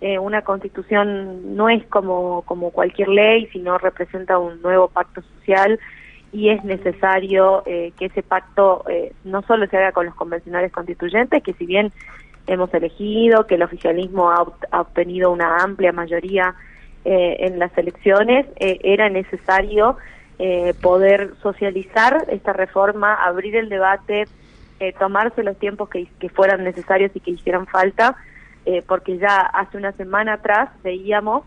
Eh, una constitución no es como, como cualquier ley, sino representa un nuevo pacto social y es necesario eh, que ese pacto eh, no solo se haga con los convencionales constituyentes, que si bien hemos elegido, que el oficialismo ha, obtenido una amplia mayoría en las elecciones, era necesario poder socializar esta reforma, abrir el debate, tomarse los tiempos que fueran necesarios y que hicieran falta eh, porque ya hace una semana atrás veíamos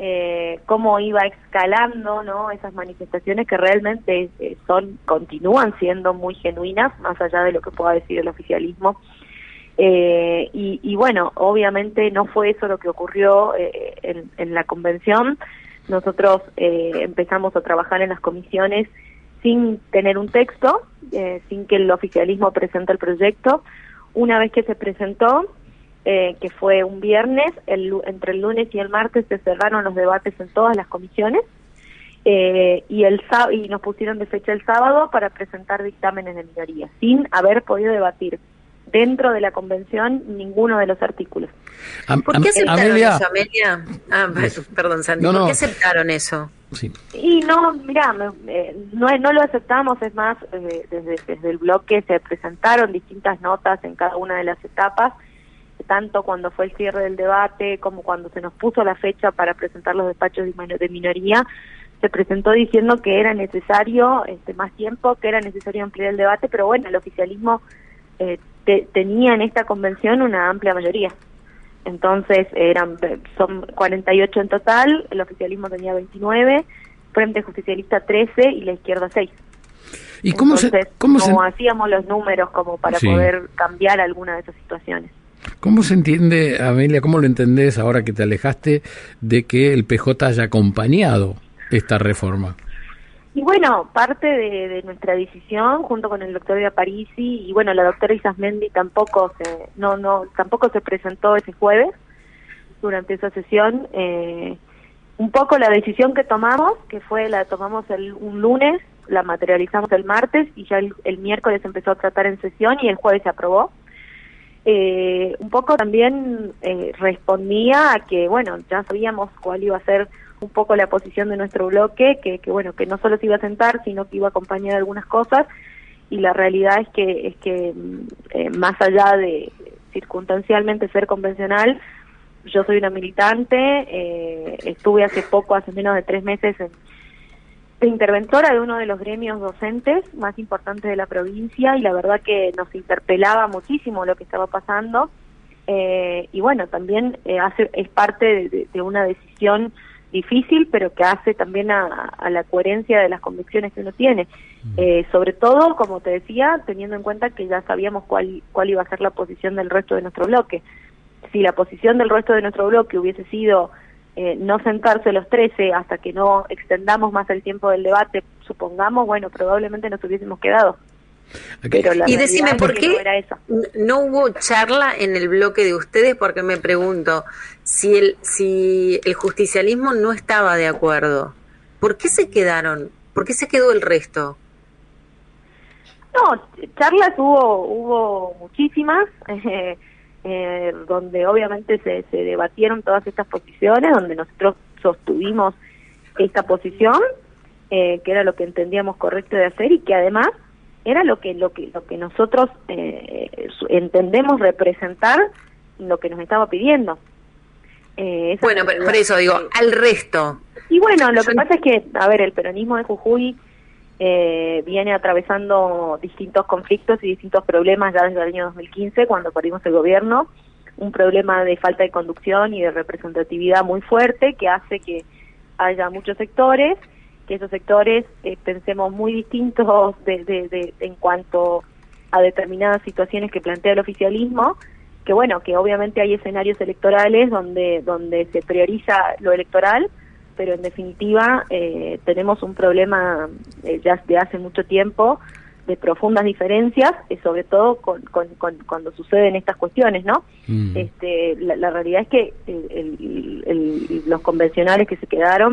eh, cómo iba escalando no esas manifestaciones que realmente eh, son continúan siendo muy genuinas más allá de lo que pueda decir el oficialismo. Eh, y, y, bueno obviamente no fue eso lo que ocurrió en, en, la convención. Nosotros empezamos a trabajar en las comisiones sin tener un texto sin que el oficialismo presente el proyecto. Una vez que se presentó eh, que fue un viernes, el, entre el lunes y el martes se cerraron los debates en todas las comisiones eh, y, el, y nos pusieron de fecha el sábado para presentar dictámenes de minoría, sin haber podido debatir dentro de la convención ninguno de los artículos. ¿Por qué aceptaron eso, Amelia? Ah, perdón, Sandy. ¿Por qué aceptaron eso? Sí. Y no, mira, eh, no, no lo aceptamos, es más, desde, desde el bloque se presentaron distintas notas en cada una de las etapas tanto cuando fue el cierre del debate como cuando se nos puso la fecha para presentar los despachos de minoría, se presentó diciendo que era necesario este, más tiempo, que era necesario ampliar el debate, pero bueno, el oficialismo eh, tenía en esta convención una amplia mayoría. Entonces eran son 48 en total, el oficialismo tenía 29, Frente Justicialista 13 y la izquierda 6. ¿Y cómo Entonces, cómo hacíamos los números como para poder cambiar alguna de esas situaciones. ¿Cómo se entiende, Amelia, cómo lo entendés ahora que te alejaste de que el PJ haya acompañado esta reforma? Y bueno, parte de, nuestra decisión, junto con el doctor Parisi y bueno, la doctora Isasmendi tampoco se, no, no, tampoco se presentó ese jueves durante esa sesión. Eh, un poco la decisión que tomamos, que fue la tomamos el, un lunes, la materializamos el martes y ya el miércoles empezó a tratar en sesión y el jueves se aprobó eh, un poco también eh, respondía a que, bueno, ya sabíamos cuál iba a ser un poco la posición de nuestro bloque, que, que bueno, que no solo se iba a sentar, sino que iba a acompañar algunas cosas, y la realidad es que, es que mm, eh, más allá de circunstancialmente ser convencional, yo soy una militante, eh, estuve hace poco, hace menos de tres meses en interventora de uno de los gremios docentes más importantes de la provincia y la verdad que nos interpelaba muchísimo lo que estaba pasando eh, y bueno también eh, hace es parte de, una decisión difícil pero que hace también a, la coherencia de las convicciones que uno tiene mm. eh, sobre todo como te decía teniendo en cuenta que ya sabíamos cuál cuál iba a ser la posición del resto de nuestro bloque si la posición del resto de nuestro bloque hubiese sido eh, no sentarse los 13 hasta que no extendamos más el tiempo del debate, supongamos, bueno, probablemente nos hubiésemos quedado. Pero y decime, ¿por qué no, hubo charla en el bloque de ustedes? Porque me pregunto, si el, si el justicialismo no estaba de acuerdo, ¿por qué se quedaron? ¿Por qué se quedó el resto? No, charlas hubo, hubo muchísimas. Eh, eh, donde obviamente se, se debatieron todas estas posiciones, donde nosotros sostuvimos esta posición, eh, que era lo que entendíamos correcto de hacer y que además era lo que lo que lo que nosotros eh, entendemos representar lo que nos estaba pidiendo. Eh, bueno, por eso digo, al resto. Y bueno, lo que pasa es que, a ver, el peronismo de Jujuy eh, viene atravesando distintos conflictos y distintos problemas ya desde el año 2015, cuando perdimos el gobierno, un problema de falta de conducción y de representatividad muy fuerte que hace que haya muchos sectores, que esos sectores eh, pensemos muy distintos de, de, en cuanto a determinadas situaciones que plantea el oficialismo, que bueno, que obviamente hay escenarios electorales donde, donde se prioriza lo electoral, pero en definitiva eh, tenemos un problema eh, ya de hace mucho tiempo de profundas diferencias, eh, sobre todo con, con, cuando suceden estas cuestiones, ¿no? Mm. Este, la, realidad es que los convencionales que se quedaron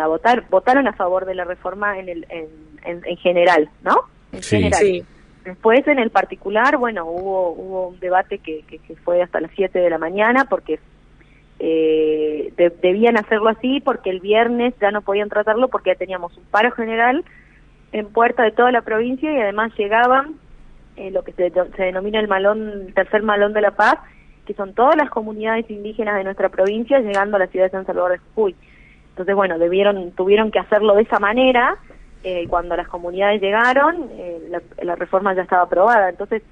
a votar votaron a favor de la reforma en, el, en, en, general, ¿no? En general. Sí. Después, en el particular, bueno, hubo, hubo un debate que, que, fue hasta las 7 de la mañana porque eh, debían hacerlo así porque el viernes ya no podían tratarlo porque ya teníamos un paro general en puerta de toda la provincia y además llegaban eh, lo que se, denomina el malón, tercer malón de la paz, que son todas las comunidades indígenas de nuestra provincia llegando a la ciudad de San Salvador de Jujuy. Entonces, bueno, debieron, tuvieron que hacerlo de esa manera eh, cuando las comunidades llegaron, eh, la, reforma ya estaba aprobada. Entonces,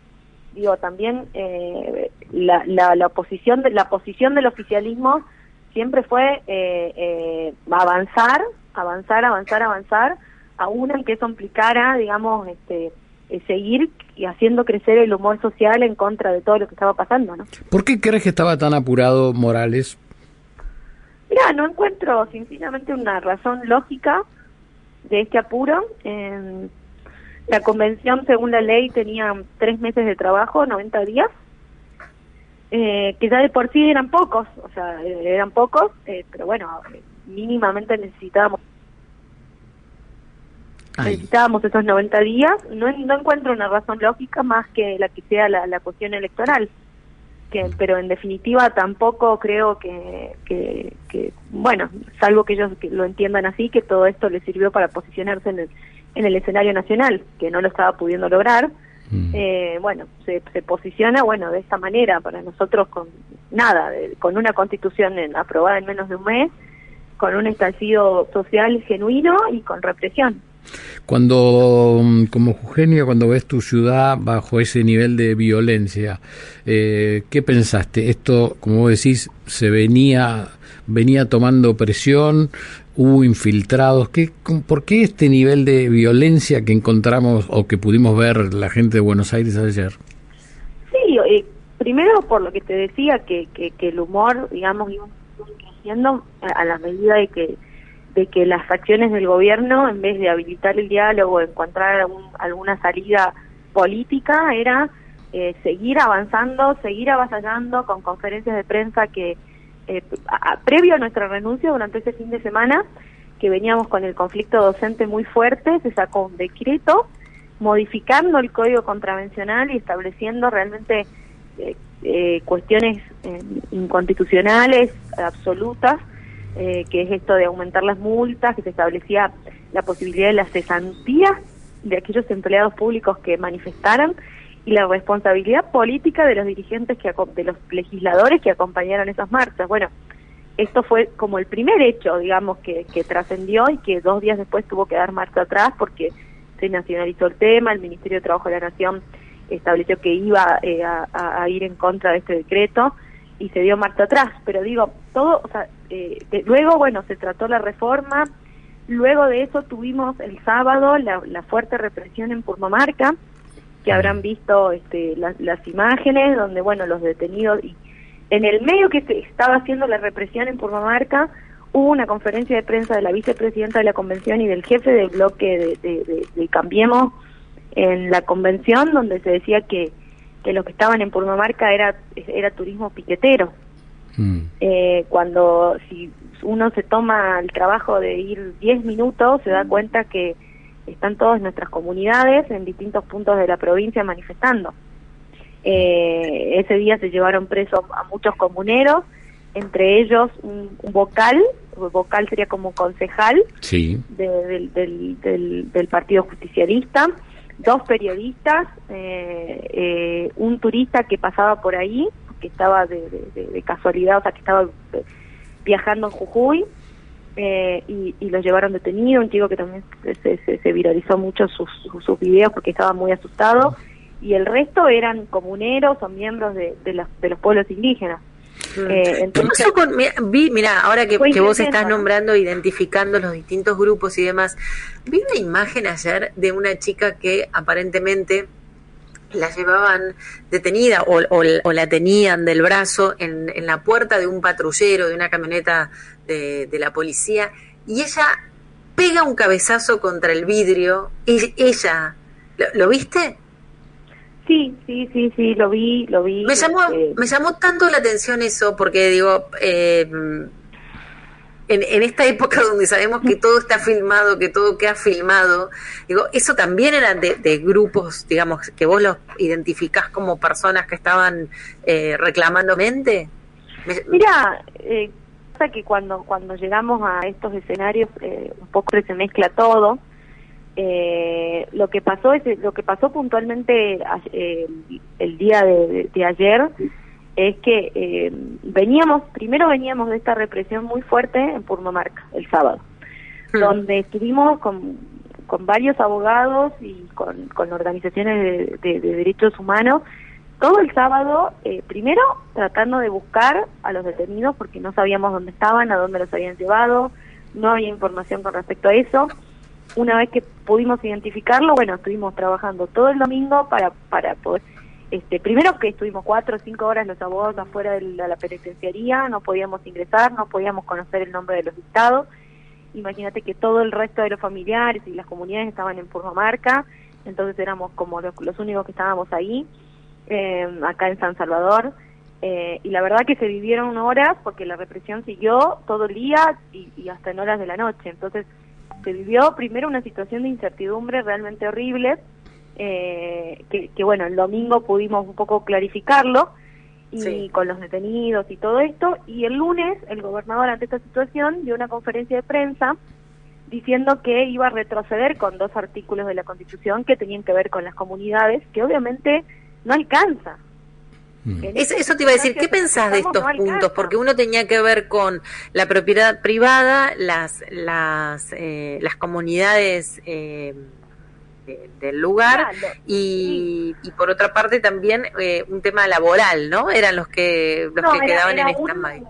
digo, también eh, la, la, la, oposición, de, la posición del oficialismo siempre fue avanzar, avanzar, avanzar, avanzar, aún en que eso implicara, digamos, este, seguir y haciendo crecer el humor social en contra de todo lo que estaba pasando, ¿no? ¿Por qué crees que estaba tan apurado Morales? Mira, no encuentro sinceramente una razón lógica de este apuro. la convención, según la ley, tenía tres meses de trabajo, 90 días, eh, que ya de por sí eran pocos, o sea, eran pocos, eh, pero bueno, mínimamente necesitábamos necesitábamos esos 90 días. No, no encuentro una razón lógica más que la que sea la, la cuestión electoral pero en definitiva tampoco creo que, que, bueno, salvo que ellos lo entiendan así, que todo esto les sirvió para posicionarse en el, en el escenario nacional, que no lo estaba pudiendo lograr. Mm. Eh, bueno, se, se posiciona, bueno, de esta manera, para nosotros con nada, con una constitución aprobada en menos de un mes, con un estallido social genuino y con represión. Cuando, mm, como Eugenio, cuando ves tu ciudad bajo ese nivel de violencia, eh, ¿qué pensaste? Esto, como vos decís, se venía, venía tomando presión, hubo infiltrados. ¿Qué, ¿Por qué este nivel de violencia que encontramos o que pudimos ver la gente de Buenos Aires ayer? Sí, eh, primero por lo que te decía, que, que, que el humor, digamos, iba creciendo a la medida de que de que las acciones del gobierno, en vez de habilitar el diálogo, encontrar alguna salida política, era eh, seguir avanzando, seguir avasallando con conferencias de prensa que, eh, previo a nuestra renuncia durante ese fin de semana, que veníamos con el conflicto docente muy fuerte, se sacó un decreto modificando el código contravencional y estableciendo realmente eh, cuestiones inconstitucionales absolutas eh, que es esto de aumentar las multas, que se establecía la posibilidad de la cesantía de aquellos empleados públicos que manifestaran y la responsabilidad política de los dirigentes, que de los legisladores que acompañaron esas marchas. Bueno, esto fue como el primer hecho, digamos, que, que trascendió y que dos días después tuvo que dar marcha atrás porque se nacionalizó el tema, el Ministerio de Trabajo de la Nación estableció que iba eh, a, ir en contra de este decreto y se dio marcha atrás. Pero digo, todo, o sea, eh, luego, bueno, se trató la reforma, luego de eso tuvimos el sábado la, fuerte represión en Purmamarca, que habrán visto este, las imágenes, donde, bueno, los detenidos, y en el medio que se estaba haciendo la represión en Purmamarca, hubo una conferencia de prensa de la vicepresidenta de la convención y del jefe del bloque de, de Cambiemos en la convención, donde se decía que que los que estaban en Purmamarca era, era turismo piquetero. Mm. Eh, cuando si uno se toma el trabajo de ir 10 minutos, se da cuenta que están todas nuestras comunidades en distintos puntos de la provincia manifestando. Eh, ese día se llevaron presos a muchos comuneros, entre ellos un, vocal, vocal sería como concejal del, del, del Partido Justicialista, dos periodistas, eh, eh, un turista que pasaba por ahí, que estaba de, casualidad, o sea, que estaba eh, viajando en Jujuy, y, y, lo llevaron detenido, un chico que también se, se, viralizó mucho sus, sus, videos porque estaba muy asustado, y el resto eran comuneros o miembros de, de, los, de los pueblos indígenas. Eh, entonces, vi, mira, ahora que, vos estás nombrando, identificando los distintos grupos y demás, vi una imagen ayer de una chica que aparentemente la llevaban detenida o, la tenían del brazo en, la puerta de un patrullero, de una camioneta de, la policía, y ella pega un cabezazo contra el vidrio. Y ella, ¿lo, viste? Sí, sí, sí, sí, lo vi, lo vi. Me llamó, este me llamó tanto la atención eso, porque digo, eh, en, esta época donde sabemos que todo está filmado, que todo queda filmado, digo, eso también eran de, grupos, digamos, que vos los identificás como personas que estaban eh, reclamando mente. Mira, eh, que cuando cuando llegamos a estos escenarios eh, un poco se mezcla todo. Eh, lo que pasó es lo que pasó puntualmente eh, el día de ayer es que eh, veníamos, primero veníamos de esta represión muy fuerte en Purmamarca, el sábado, hmm. donde estuvimos con, con varios abogados y con, con organizaciones de, derechos humanos, todo el sábado, eh, primero tratando de buscar a los detenidos porque no sabíamos dónde estaban, a dónde los habían llevado, no había información con respecto a eso. Una vez que pudimos identificarlo, bueno, estuvimos trabajando todo el domingo para, para poder este, primero que estuvimos cuatro o cinco horas los abogados afuera de la, penitenciaría, no podíamos ingresar, no podíamos conocer el nombre de los dictados. Imagínate que todo el resto de los familiares y las comunidades estaban en Purmamarca, entonces éramos como los, únicos que estábamos ahí, eh, acá en San Salvador. Eh, y la verdad que se vivieron horas porque la represión siguió todo el día y, y hasta en horas de la noche. Entonces se vivió primero una situación de incertidumbre realmente horrible eh, que, bueno, el domingo pudimos un poco clarificarlo y con los detenidos y todo esto, y el lunes el gobernador ante esta situación dio una conferencia de prensa diciendo que iba a retroceder con dos artículos de la Constitución que tenían que ver con las comunidades, que obviamente no alcanza. Mm. Eso, te iba a decir, ¿qué pensás de estos puntos? Porque uno tenía que ver con la propiedad privada, las las eh, las comunidades eh, del lugar y, y, por otra parte también eh, un tema laboral, ¿no? Eran los que los que quedaban en stand-by.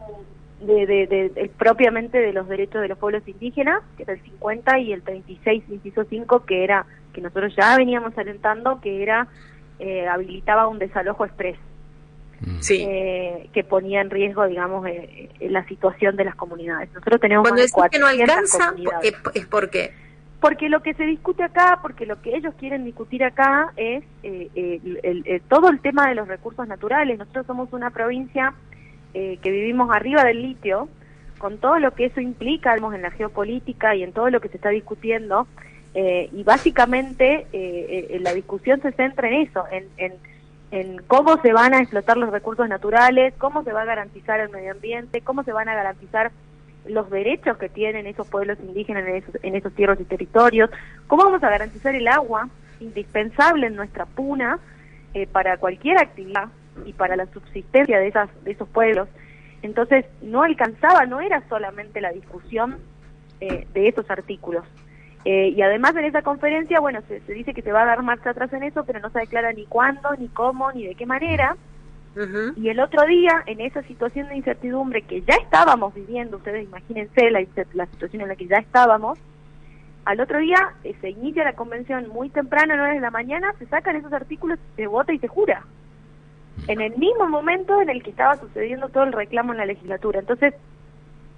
De, de, propiamente de los derechos de los pueblos indígenas, que era el 50 y el 36, inciso 5, que era que nosotros ya veníamos alentando, que era eh, habilitaba un desalojo express. Mm. Sí. Eh, que ponía en riesgo, digamos, la situación de las comunidades. Nosotros tenemos Cuando decís que no alcanza, es porque porque lo que se discute acá, porque lo que ellos quieren discutir acá es eh, el, todo el tema de los recursos naturales. Nosotros somos una provincia eh, que vivimos arriba del litio, con todo lo que eso implica en la geopolítica y en todo lo que se está discutiendo. Eh, y básicamente la discusión se centra en eso, en, en cómo se van a explotar los recursos naturales, cómo se va a garantizar el medio ambiente, cómo se van a garantizar los derechos que tienen esos pueblos indígenas en esos, en esos tierras y territorios, cómo vamos a garantizar el agua indispensable en nuestra puna eh, para cualquier actividad y para la subsistencia de, esas, de esos pueblos. Entonces, no alcanzaba, no era solamente la discusión eh, de esos artículos. Eh, y además en esa conferencia, bueno, se, se, dice que se va a dar marcha atrás en eso, pero no se declara ni cuándo, ni cómo, ni de qué manera. Y el otro día, en esa situación de incertidumbre que ya estábamos viviendo, ustedes imagínense la, situación en la que ya estábamos, al otro día eh, se inicia la convención muy temprano, a 9 de la mañana, se sacan esos artículos, se vota y se jura. En el mismo momento en el que estaba sucediendo todo el reclamo en la legislatura. Entonces,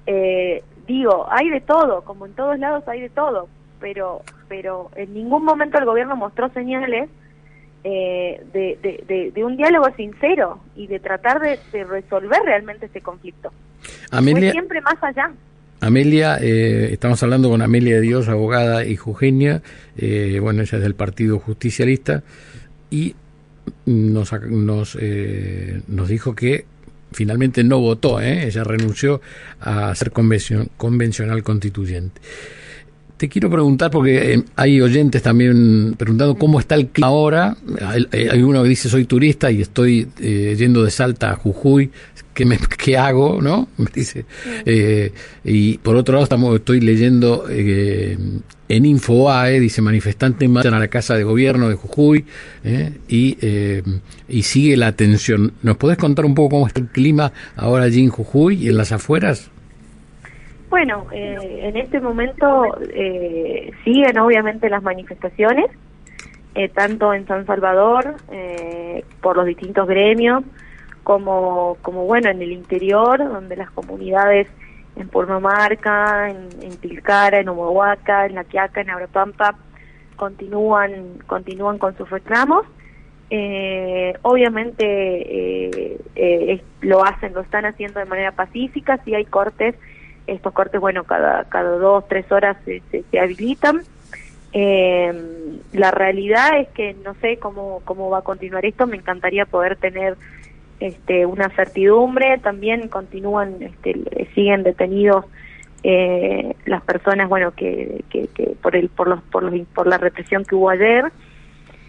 eh, digo, hay de todo, como en todos lados hay de todo, pero, pero en ningún momento el gobierno mostró señales eh, de, de, un diálogo sincero y de tratar de, resolver realmente ese conflicto. Amelia, siempre más allá. Amelia, eh, estamos hablando con Amelia de Dios, abogada y jujeña, eh, bueno, ella es del Partido Justicialista, y nos, nos, nos dijo que finalmente no votó, ella renunció a ser convencional constituyente. Te quiero preguntar, porque eh, hay oyentes también preguntando cómo está el clima ahora. Hay, uno que dice, soy turista y estoy eh, yendo de Salta a Jujuy. ¿Qué, me, qué hago? ¿no? Me dice. Eh, y por otro lado, estamos, estoy leyendo en Infoae, dice, manifestantes marchan a la Casa de Gobierno de Jujuy y, y sigue la tensión. ¿Nos podés contar un poco cómo está el clima ahora allí en Jujuy y en las afueras? Bueno, eh, en este momento eh, siguen obviamente las manifestaciones. eh, tanto en San Salvador, eh, por los distintos gremios, como, como bueno, en el interior, donde las comunidades en Purmamarca, en, Tilcara, en Humahuaca, en La Quiaca, en Abrapampa, continúan, continúan con sus reclamos. Eh, obviamente eh, eh, lo hacen, lo están haciendo de manera pacífica, si hay cortes, estos cortes, bueno, cada, cada dos, tres horas se, se, habilitan. la realidad es que no sé cómo, cómo va a continuar esto, me encantaría poder tener este, una certidumbre, también continúan, este, siguen detenidos eh, las personas, bueno, que, que, por el, por los, por los, por la represión que hubo ayer.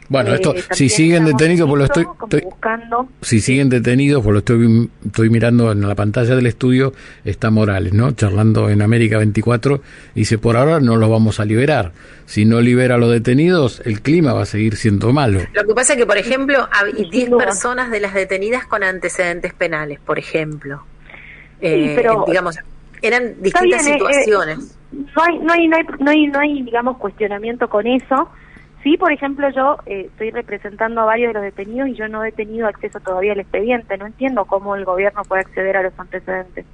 Bueno, esto, eh, si siguen detenidos, pues lo estoy, buscando. Si siguen detenidos, pues lo estoy, estoy mirando en la pantalla del estudio, está Morales, ¿no? Charlando en América 24, dice, por ahora no los vamos a liberar. Si no libera a los detenidos, el clima va a seguir siendo malo. Lo que pasa es que, por ejemplo, hay 10 personas de las detenidas con antecedentes penales, por ejemplo. Eh, pero, digamos, eran distintas eh, situaciones. no, hay, no, hay, no, hay, no hay, digamos, cuestionamiento con eso Sí, por ejemplo, yo eh, estoy representando a varios de los detenidos y yo no he tenido acceso todavía al expediente. No entiendo cómo el gobierno puede acceder a los antecedentes.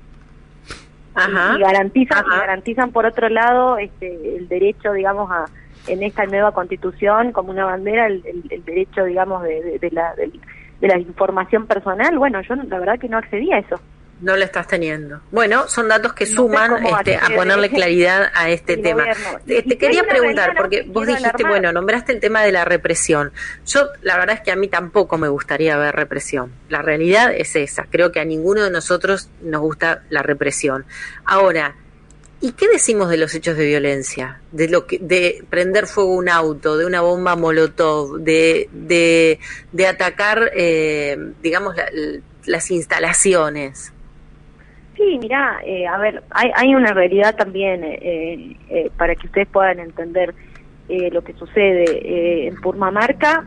Ajá. Y, garantizan, garantizan por otro lado este, el derecho, digamos, a en esta nueva constitución como una bandera el, derecho, digamos, de, de, la, de, la información personal. Bueno, yo la verdad que no accedí a eso. No lo estás teniendo. Bueno, son datos que suman este, a ponerle claridad a este tema. Te, quería preguntar, porque vos dijiste, bueno, nombraste el tema de la represión. Yo, la verdad es que a mí tampoco me gustaría ver represión. La realidad es esa. Creo que a ninguno de nosotros nos gusta la represión. Ahora, ¿y qué decimos de los hechos de violencia? De lo que, de prender fuego un auto, de una bomba molotov, de, de, de atacar, eh, digamos, las instalaciones. Sí, mira, eh, a ver, hay, hay una realidad también eh, eh, eh para que ustedes puedan entender eh, lo que sucede. En Purmamarca,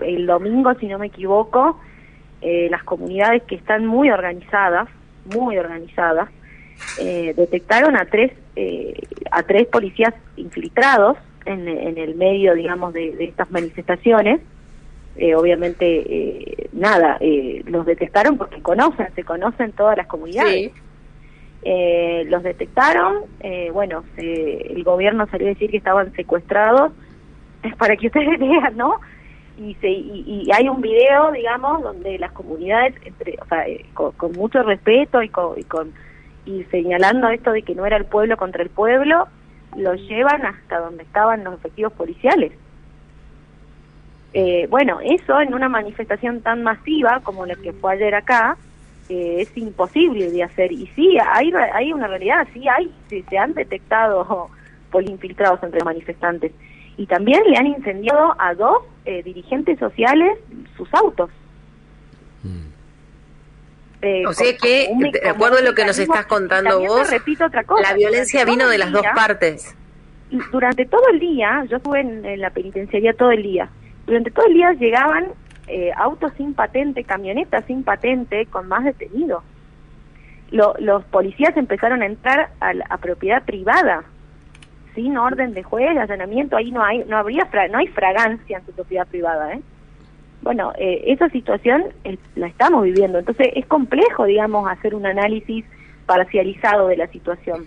el domingo, si no me equivoco, las comunidades que están muy organizadas, muy organizadas, detectaron a tres, a tres policías infiltrados en, en el medio, digamos, de estas manifestaciones eh, obviamente, eh, nada, eh, los detectaron porque conocen, se conocen todas las comunidades. los detectaron, bueno, el gobierno salió a decir que estaban secuestrados, es para que ustedes vean, ¿no? Y, se, y, hay un video, digamos, donde las comunidades, entre, o sea, con, mucho respeto y con, y con y señalando esto de que no era el pueblo contra el pueblo, lo llevan hasta donde estaban los efectivos policiales. Eh, bueno, eso en una manifestación tan masiva como la que fue ayer acá, eh, es imposible de hacer. Y sí, hay, hay una realidad, sí hay, se han detectado polinfiltrados entre manifestantes. Y también le han incendiado a dos eh, dirigentes sociales sus autos. Mm. o sea que, de acuerdo a lo que nos estás contando vos, repito otra cosa, la violencia vino de las dos partes. Durante todo el día, yo estuve en la penitenciaría todo el día, durante todo el día llegaban eh, autos sin patente, camionetas sin patente, con más detenidos. los policías empezaron a entrar a, propiedad privada sin orden de juez, allanamiento, ahí no hay, no habría, no hay fragancia en su propiedad privada, ¿eh? Bueno, eh, esa situación la estamos viviendo, entonces es complejo, digamos, hacer un análisis parcializado de la situación.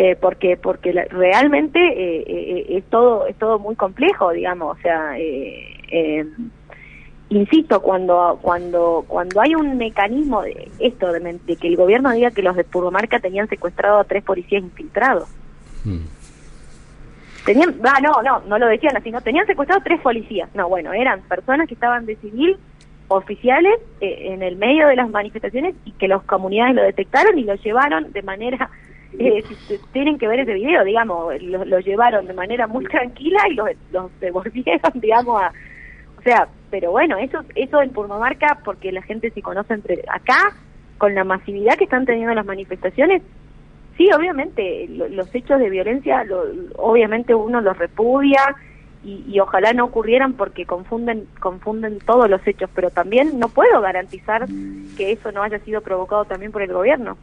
Eh, porque porque realmente eh, eh, es todo es todo muy complejo digamos o sea insisto cuando cuando cuando hay un mecanismo de esto de, que el gobierno diga que los de Purgomarca tenían secuestrado a tres policías infiltrados hmm. tenían ah, no no no lo decían así no tenían secuestrado tres policías no bueno eran personas que estaban de civil oficiales en el medio de las manifestaciones y que las comunidades lo detectaron y lo llevaron de manera eh, tienen que ver ese video, digamos, lo, llevaron de manera muy tranquila y los, los devolvieron, digamos, a, o sea, pero bueno, eso eso en Purmamarca, porque la gente se conoce entre acá, con la masividad que están teniendo las manifestaciones, sí, obviamente, los hechos de violencia, lo, obviamente uno los repudia y, y, ojalá no ocurrieran porque confunden confunden todos los hechos, pero también no puedo garantizar que eso no haya sido provocado también por el gobierno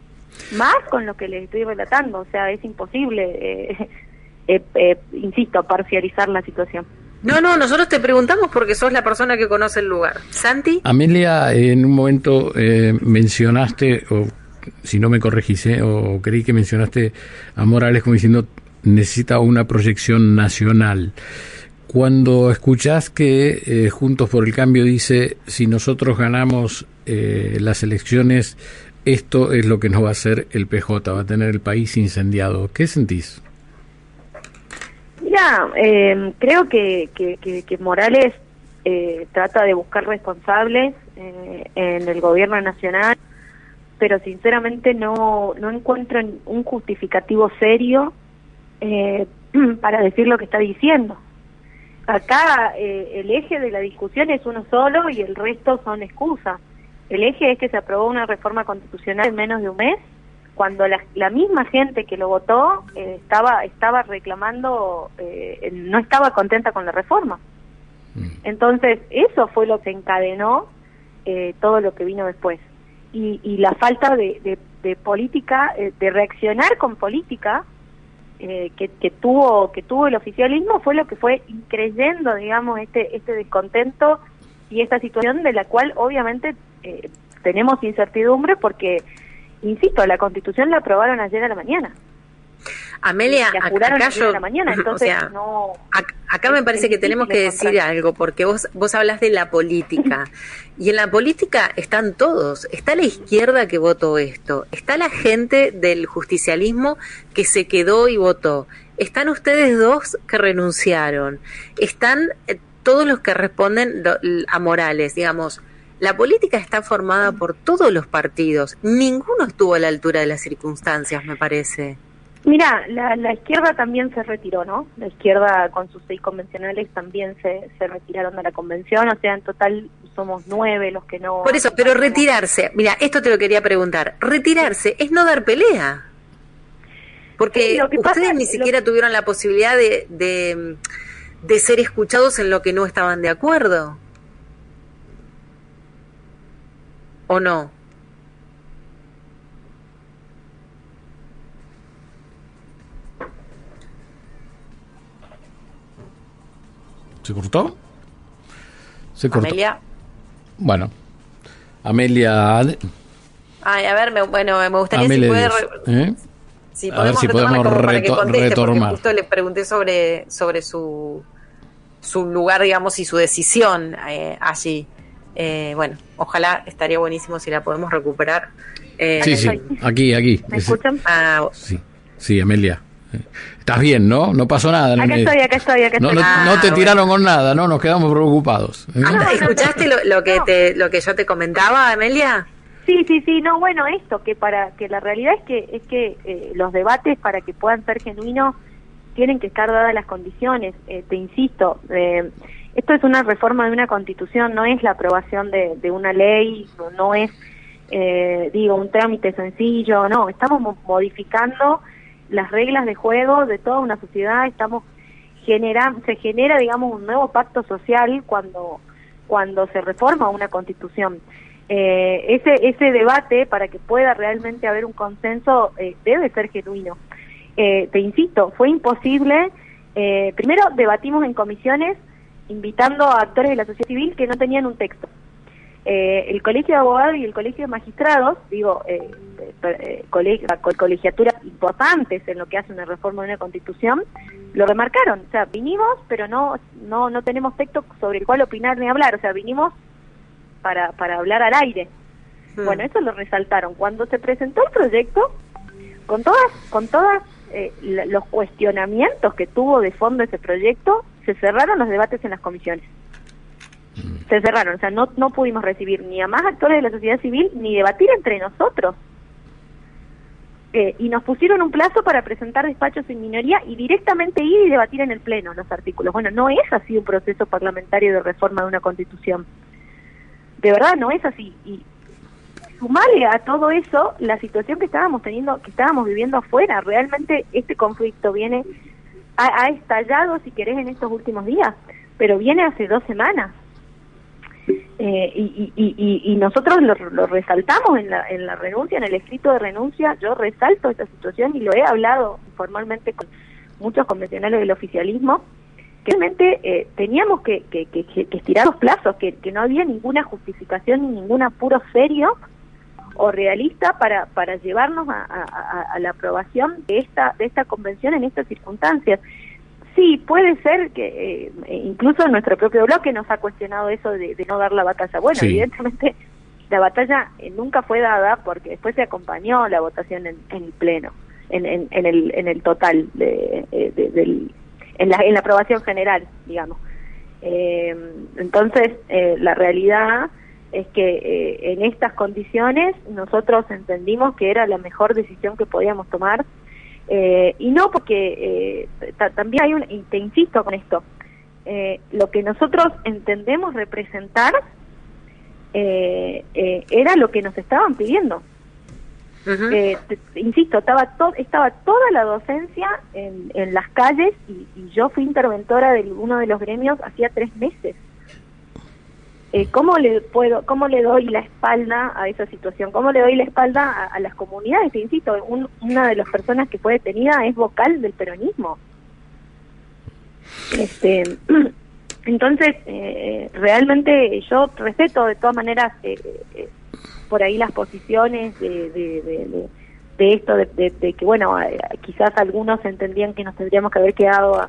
más con lo que les estoy relatando, o sea, es imposible. Eh, insisto, parcializar la situación. No, no, nosotros te preguntamos porque sos la persona que conoce el lugar. Santi. Amelia, en un momento mencionaste, o si no me corregís, o creí que mencionaste a Morales como diciendo necesita una proyección nacional. Cuando escuchás que eh, Juntos por el Cambio dice, si nosotros ganamos eh, las elecciones, esto es lo que nos va a hacer el PJ, va a tener el país incendiado, ¿qué sentís? Mira, em, creo que, Morales eh, trata de buscar responsables en el gobierno nacional, pero sinceramente no, no encuentro un justificativo serio para decir lo que está diciendo acá eh, el eje de la discusión es uno solo y el resto son excusas. El eje es que se aprobó una reforma constitucional en menos de un mes, cuando la, la misma gente que lo votó eh, estaba estaba reclamando, eh, no estaba contenta con la reforma. Mm. Entonces, eso fue lo que encadenó todo lo que vino después. Y, y la falta de, de política, de reaccionar con política eh, que, tuvo que tuvo el oficialismo fue lo que fue increyendo digamos este este descontento y esta situación de la cual obviamente eh, tenemos incertidumbre porque insisto la constitución la aprobaron ayer a la mañana. Amelia, acá yo, acá me parece que tenemos que decir algo, porque vos, vos hablas de la política, y en la política están todos, está la izquierda que votó esto, está la gente del justicialismo que se quedó y votó, están ustedes dos que renunciaron, están eh, todos los que responden a Morales, digamos, la política está formada por todos los partidos, ninguno estuvo a la altura de las circunstancias, me parece. Mira, la, izquierda también se retiró, ¿no? La izquierda con sus seis convencionales también se, se retiraron de la convención, o sea, en total somos nueve los que no... Por eso, pero retirarse, mira, esto te lo quería preguntar, retirarse es no dar pelea. Porque ustedes ni siquiera tuvieron la posibilidad de, de, de ser escuchados en lo que no estaban de acuerdo. ¿O no? ¿Se cortó? Se cortó. Amelia. Bueno, Amelia. Ay, a ver, me, bueno, me gustaría si puede. ¿eh? Si a ver si podemos retomar. Justo le pregunté sobre, sobre su, su lugar, digamos, y su decisión eh, allí. Eh, bueno, ojalá estaría buenísimo si la podemos recuperar. Eh, sí, sí, aquí, aquí. ¿Me escuchan? Ah, sí, sí, Amelia. Estás bien, ¿no? No pasó nada. Acá estoy, acá estoy, acá estoy. No, te tiraron con nada, ¿no? Nos quedamos preocupados. ¿eh? Ah, ¿Escuchaste lo, que te, lo que yo te comentaba, Amelia? Sí, sí, sí, no, bueno, esto, que para que la realidad es que es que eh, los debates para que puedan ser genuinos tienen que estar dadas las condiciones. Eh, te insisto, esto es una reforma de una constitución, no es la aprobación de, de una ley, no es, digo, un trámite sencillo, no, estamos modificando las reglas de juego de toda una sociedad, estamos generando, se genera, digamos, un nuevo pacto social cuando, cuando se reforma una constitución. Eh, ese, ese debate, para que pueda realmente haber un consenso, eh, debe ser genuino. Eh, te insisto, fue imposible. primero, debatimos en comisiones invitando a actores de la sociedad civil que no tenían un texto. Eh, el Colegio de Abogados y el Colegio de Magistrados, digo, eh, eh, colegiaturas importantes en lo que hace una reforma de una constitución, lo remarcaron. O sea, vinimos, pero no, no, no tenemos texto sobre el cual opinar ni hablar. O sea, vinimos para, para hablar al aire. Hmm. Bueno, eso lo resaltaron. Cuando se presentó el proyecto, con todas, con todas eh, los cuestionamientos que tuvo de fondo ese proyecto, se cerraron los debates en las comisiones se cerraron, o sea, no, no pudimos recibir ni a más actores de la sociedad civil ni debatir entre nosotros. Eh, y nos pusieron un plazo para presentar despachos en minoría y directamente ir y debatir en el Pleno los artículos. Bueno, no es así un proceso parlamentario de reforma de una constitución. De verdad, no es así. Y sumale a todo eso la situación que estábamos teniendo, que estábamos viviendo afuera. Realmente este conflicto viene, ha, estallado, si querés, en estos últimos días, pero viene hace dos semanas. Eh, y, y, y, nosotros lo, resaltamos en la, en la renuncia, en el escrito de renuncia, yo resalto esta situación y lo he hablado formalmente con, muchos convencionales del oficialismo, que realmente eh, teníamos que, que, que, estirar los plazos, que, no había ninguna justificación ni ningún apuro serio o realista para, para llevarnos a, la aprobación de esta, de esta convención en estas circunstancias. Sí, puede ser que eh, incluso nuestro propio bloque nos ha cuestionado eso de, no dar la batalla. Bueno, evidentemente la batalla eh, nunca fue dada porque después se acompañó la votación en, el pleno, en, en, el, en el total de, del en la, en la aprobación general, digamos. Eh, entonces, eh, la realidad es que eh, en estas condiciones nosotros entendimos que era la mejor decisión que podíamos tomar y no porque también hay un, y te insisto con esto, lo que nosotros entendemos representar era lo que nos estaban pidiendo. Eh, insisto, estaba, estaba toda la docencia en, en las calles y, yo fui interventora de uno de los gremios hacía tres meses. Eh, ¿Cómo le puedo, cómo le doy la espalda a esa situación? ¿Cómo le doy la espalda a, las comunidades? insisto, una de las personas que fue detenida es vocal del peronismo. Este, entonces, eh, realmente yo respeto de todas maneras eh, eh por ahí las posiciones de, de, de, esto, de, que, bueno, quizás algunos entendían que nos tendríamos que haber quedado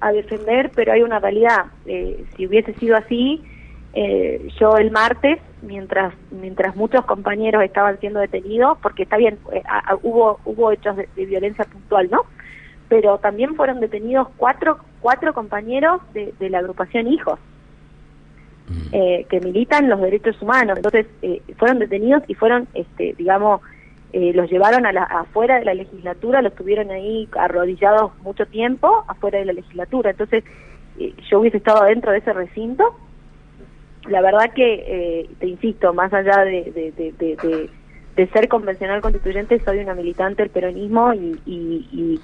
a, defender, pero hay una realidad. Eh, si hubiese sido así, eh, yo el martes, mientras mientras muchos compañeros estaban siendo detenidos, porque está bien, eh, hubo hubo hechos de, violencia puntual, ¿no? Pero también fueron detenidos cuatro cuatro compañeros de, de la agrupación Hijos. Eh, que militan los derechos humanos. Entonces, eh, fueron detenidos y fueron, este, digamos, eh, los llevaron a la, afuera de la legislatura, los tuvieron ahí arrodillados mucho tiempo afuera de la legislatura. Entonces, yo hubiese estado dentro de ese recinto. La verdad que, te insisto, más allá de, de, ser convencional constituyente, soy una militante del peronismo y, y,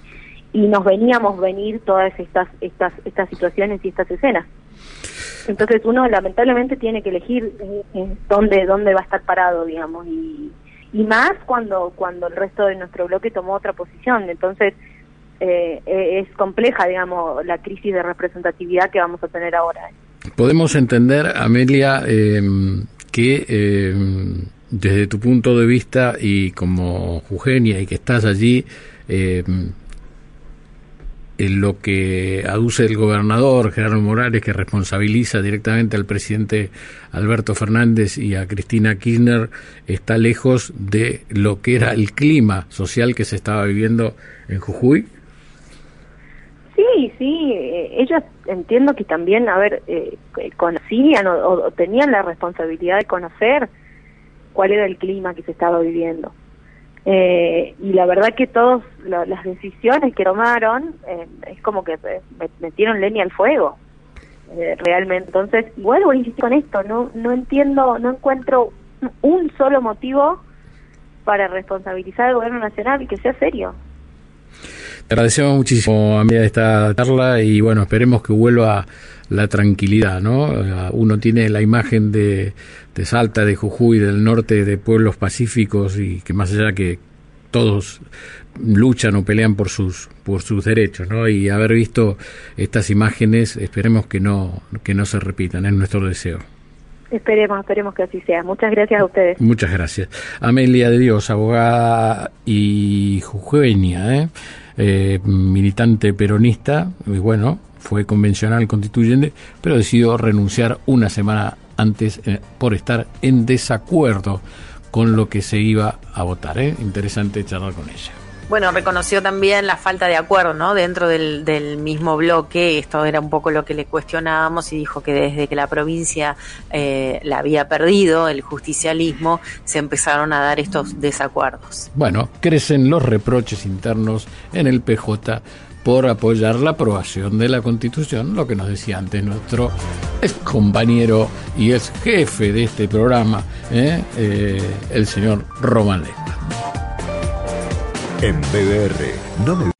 y nos veníamos venir todas estas, estas, estas situaciones y estas escenas. Entonces uno lamentablemente tiene que elegir eh, dónde, dónde va a estar parado, digamos, y, y más cuando, cuando el resto de nuestro bloque tomó otra posición. Entonces eh, eh, es compleja, digamos, la crisis de representatividad que vamos a tener ahora. Podemos entender, Amelia, que desde tu punto de vista y como Eugenia y que estás allí, lo que aduce el gobernador Gerardo Morales, que responsabiliza directamente al presidente Alberto Fernández y a Cristina Kirchner, está lejos de lo que era el clima social que se estaba viviendo en Jujuy? Sí, sí, eh, ellos entiendo que también, a ver, eh, conocían o tenían la responsabilidad de conocer cuál era el clima que se estaba viviendo. Eh, y la verdad que todas las decisiones que tomaron eh, es como que metieron leña al fuego, eh, realmente. Entonces, vuelvo a insistir con esto, no, no entiendo, no encuentro un solo motivo para responsabilizar al gobierno nacional y que sea serio. Agradecemos muchísimo, de esta charla y bueno, esperemos que vuelva la tranquilidad, ¿no? Uno tiene la imagen de, de Salta, de Jujuy, del norte, de pueblos pacíficos y que más allá que todos luchan o pelean por sus por sus derechos, ¿no? Y haber visto estas imágenes, esperemos que no que no se repitan, es nuestro deseo. Esperemos, esperemos que así sea. Muchas gracias a ustedes. Muchas gracias. Amelia de Dios, abogada y jujeña, ¿eh? Eh, militante peronista, y bueno, fue convencional constituyente, pero decidió renunciar una semana antes eh, por estar en desacuerdo con lo que se iba a votar. ¿eh? Interesante charlar con ella. Bueno, reconoció también la falta de acuerdo ¿no? dentro del, mismo bloque, esto era un poco lo que le cuestionábamos y dijo que desde que la provincia eh, la había perdido, el justicialismo, se empezaron a dar estos desacuerdos. Bueno, crecen los reproches internos en el PJ por apoyar la aprobación de la Constitución, lo que nos decía antes nuestro ex compañero y ex jefe de este programa, ¿eh? Eh, el señor Román En BDR, no me